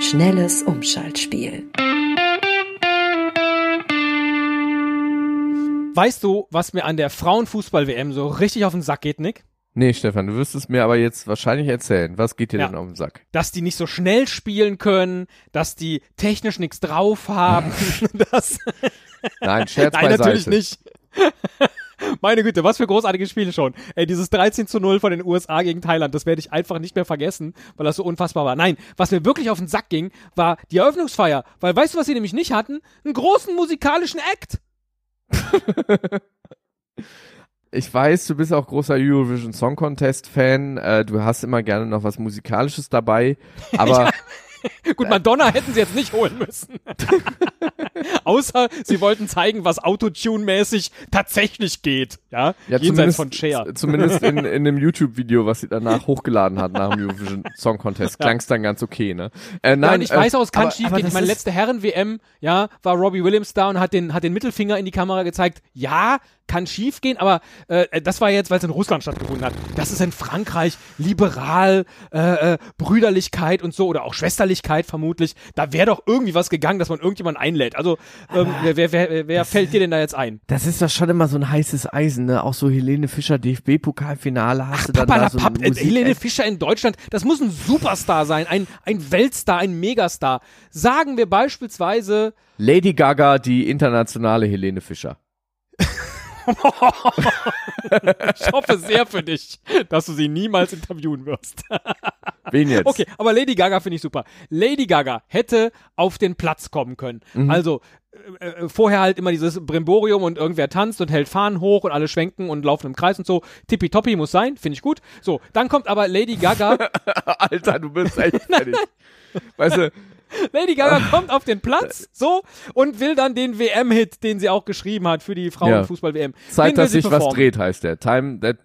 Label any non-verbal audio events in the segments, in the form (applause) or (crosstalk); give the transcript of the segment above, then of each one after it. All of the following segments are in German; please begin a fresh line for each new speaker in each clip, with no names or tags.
Schnelles Umschaltspiel.
Weißt du, was mir an der Frauenfußball-WM so richtig auf den Sack geht, Nick?
Nee, Stefan, du wirst es mir aber jetzt wahrscheinlich erzählen. Was geht dir
Ja.
denn auf den Sack?
Dass die nicht so schnell spielen können, dass die technisch nichts drauf haben. (laughs) das,
Nein, Scherz (laughs)
nein,
beiseite.
natürlich nicht. (laughs) Meine Güte, was für großartige Spiele schon. Ey, dieses 13 zu 0 von den USA gegen Thailand, das werde ich einfach nicht mehr vergessen, weil das so unfassbar war. Nein, was mir wirklich auf den Sack ging, war die Eröffnungsfeier. Weil weißt du, was sie nämlich nicht hatten? Einen großen musikalischen Act.
Ich weiß, du bist auch großer Eurovision Song Contest Fan. Äh, du hast immer gerne noch was Musikalisches dabei. (laughs) Aber
Gut, Madonna hätten sie jetzt nicht holen müssen. (laughs) (laughs) Außer sie wollten zeigen, was Autotune-mäßig tatsächlich geht. Ja,
ja,
jenseits
zumindest,
von Cher.
zumindest in, (laughs) in dem YouTube-Video, was sie danach hochgeladen hat nach dem Eurovision Song Contest, klang's dann ganz okay, ne? Äh, nein,
Nein, ich
äh,
weiß auch, es kann schief gehen. Meine letzte Herren-WM, ja, war Robbie Williams da und hat den, hat den Mittelfinger in die Kamera gezeigt. Ja, kann schief gehen, aber äh, das war jetzt, weil es in Russland stattgefunden hat. Das ist in Frankreich liberal, äh, äh, Brüderlichkeit und so oder auch Schwesterlichkeit vermutlich. Da wäre doch irgendwie was gegangen, dass man irgendjemanden einlädt. Also, ähm, wer, wer, wer, wer fällt dir denn da jetzt ein?
Das ist doch schon immer so ein heißes Eisen, ne? Auch so Helene Fischer DFB-Pokalfinale hast du dann
Papa
da so
Papp, äh,
Musik
Helene Fischer in Deutschland, das muss ein Superstar sein, ein, ein Weltstar, ein Megastar. Sagen wir beispielsweise,
Lady Gaga, die internationale Helene Fischer. (laughs)
ich hoffe sehr für dich, dass du sie niemals interviewen wirst.
Wen jetzt?
Okay, aber Lady Gaga finde ich super. Lady Gaga hätte auf den Platz kommen können.
Mhm.
Also äh, äh, vorher halt immer dieses Brimborium und irgendwer tanzt und hält Fahnen hoch und alle schwenken und laufen im Kreis und so. Tippitoppi muss sein, finde ich gut. So, dann kommt aber Lady Gaga. (laughs)
Alter, du bist echt fertig. weißt du, (laughs)
Lady Gaga kommt auf den Platz, so, und will dann den WM-Hit, den sie auch geschrieben hat für die Frauenfußball-WM.
Zeit,
Den will
dass sich was dreht, heißt der. Time that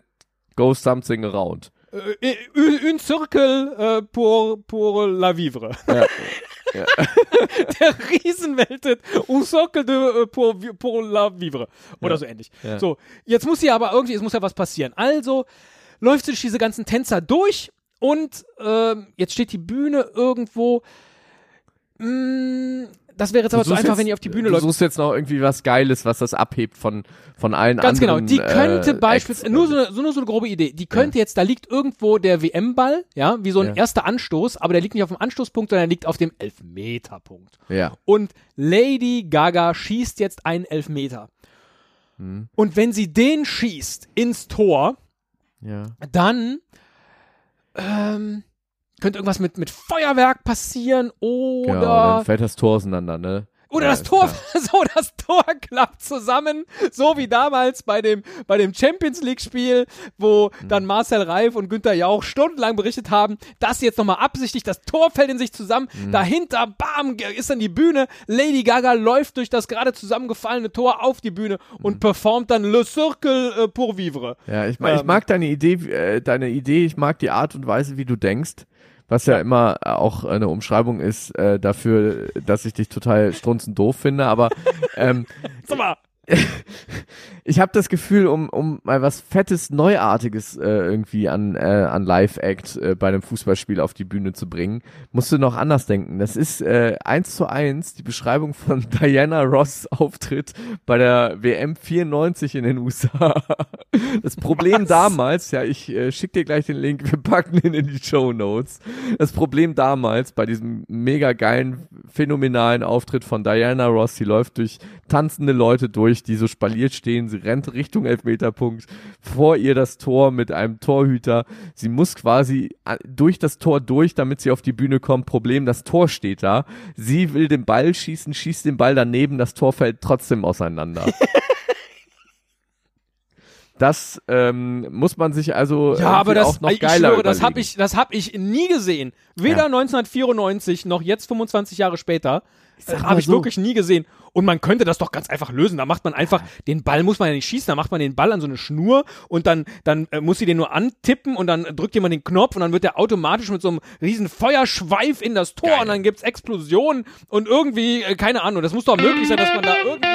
goes something around.
Äh, euh, un circle äh, pour, pour la vivre.
Ja. (laughs)
Der Riesenweltet, un circle de, äh, pour, pour la vivre. Oder
Ja.
so ähnlich.
Ja.
So, jetzt muss sie aber irgendwie, es muss ja was passieren. Also läuft sie durch diese ganzen Tänzer durch und ähm, jetzt steht die Bühne irgendwo. Mm, das wäre jetzt aber
Du
zu einfach,
jetzt-
wenn die auf die Bühne
Du
läuft.
suchst jetzt noch irgendwie was Geiles, was das abhebt von, von allen
Ganz genau,
anderen.
die könnte
äh,
beispielsweise, nur so, eine, so, nur so eine grobe Idee, die könnte jetzt, da liegt irgendwo der WM-Ball, ja, wie so ein
Ja.
erster Anstoß, aber der liegt nicht auf dem Anstoßpunkt, sondern der liegt auf dem Elfmeterpunkt.
Ja.
Und Lady Gaga schießt jetzt einen Elfmeter. Und wenn sie den schießt ins Tor,
Ja.
dann ähm, könnte irgendwas mit, mit Feuerwerk passieren oder
Genau, dann fällt das Tor auseinander, ne?
Oder
Ja,
das Tor, (laughs) so das Tor klappt zusammen, so wie damals bei dem, bei dem Champions League Spiel, wo
Mhm.
dann Marcel Reif und Günther Jauch stundenlang berichtet haben, dass sie jetzt nochmal absichtlich, das Tor fällt in sich zusammen,
Mhm.
dahinter, bam, ist dann die Bühne, Lady Gaga läuft durch das gerade zusammengefallene Tor auf die Bühne
Mhm.
und performt dann Le Circle äh, pour Vivre.
Ja, ich, mag ich
Ähm.
mag deine Idee, äh, deine Idee, ich mag die Art und Weise, wie du denkst, was ja, immer äh, auch eine Umschreibung ist äh, dafür, dass ich dich total strunzend doof finde, aber (laughs) ähm, (laughs) ich habe das Gefühl, um, um mal was Fettes, Neuartiges äh, irgendwie an, äh, an Live-Act äh, bei einem Fußballspiel auf die Bühne zu bringen, musst du noch anders denken. Das ist äh, eins zu eins die Beschreibung von (laughs) Diana Ross Auftritt bei der WM 94 in den USA. (laughs) Das Problem
Was?
damals, ja, ich äh, schick dir gleich den Link, wir packen ihn in die Show Notes. Das Problem damals bei diesem mega geilen, phänomenalen Auftritt von Diana Ross, die läuft durch tanzende Leute durch, die so spaliert stehen, sie rennt Richtung Elfmeterpunkt, vor ihr das Tor mit einem Torhüter, sie muss quasi äh, durch das Tor durch, damit sie auf die Bühne kommt, Problem, das Tor steht da, sie will den Ball schießen, schießt den Ball daneben, das Tor fällt trotzdem auseinander. (laughs) Das ähm, muss man sich also
Ja, aber das,
auch noch
ich
geiler
schwöre, das habe
überlegen.
ich, das hab ich nie gesehen. Weder
Ja.
1994 noch jetzt 25 Jahre später. Äh, habe ich
so.
wirklich nie gesehen. Und man könnte das doch ganz einfach lösen. Da macht man einfach, den Ball muss man ja nicht schießen, da macht man den Ball an so eine Schnur und dann, dann äh, muss sie den nur antippen und dann drückt jemand den Knopf und dann wird der automatisch mit so einem riesen Feuerschweif in das Tor und dann gibt's Explosionen und irgendwie, äh, keine Ahnung, das muss doch möglich sein, dass man da irgendwie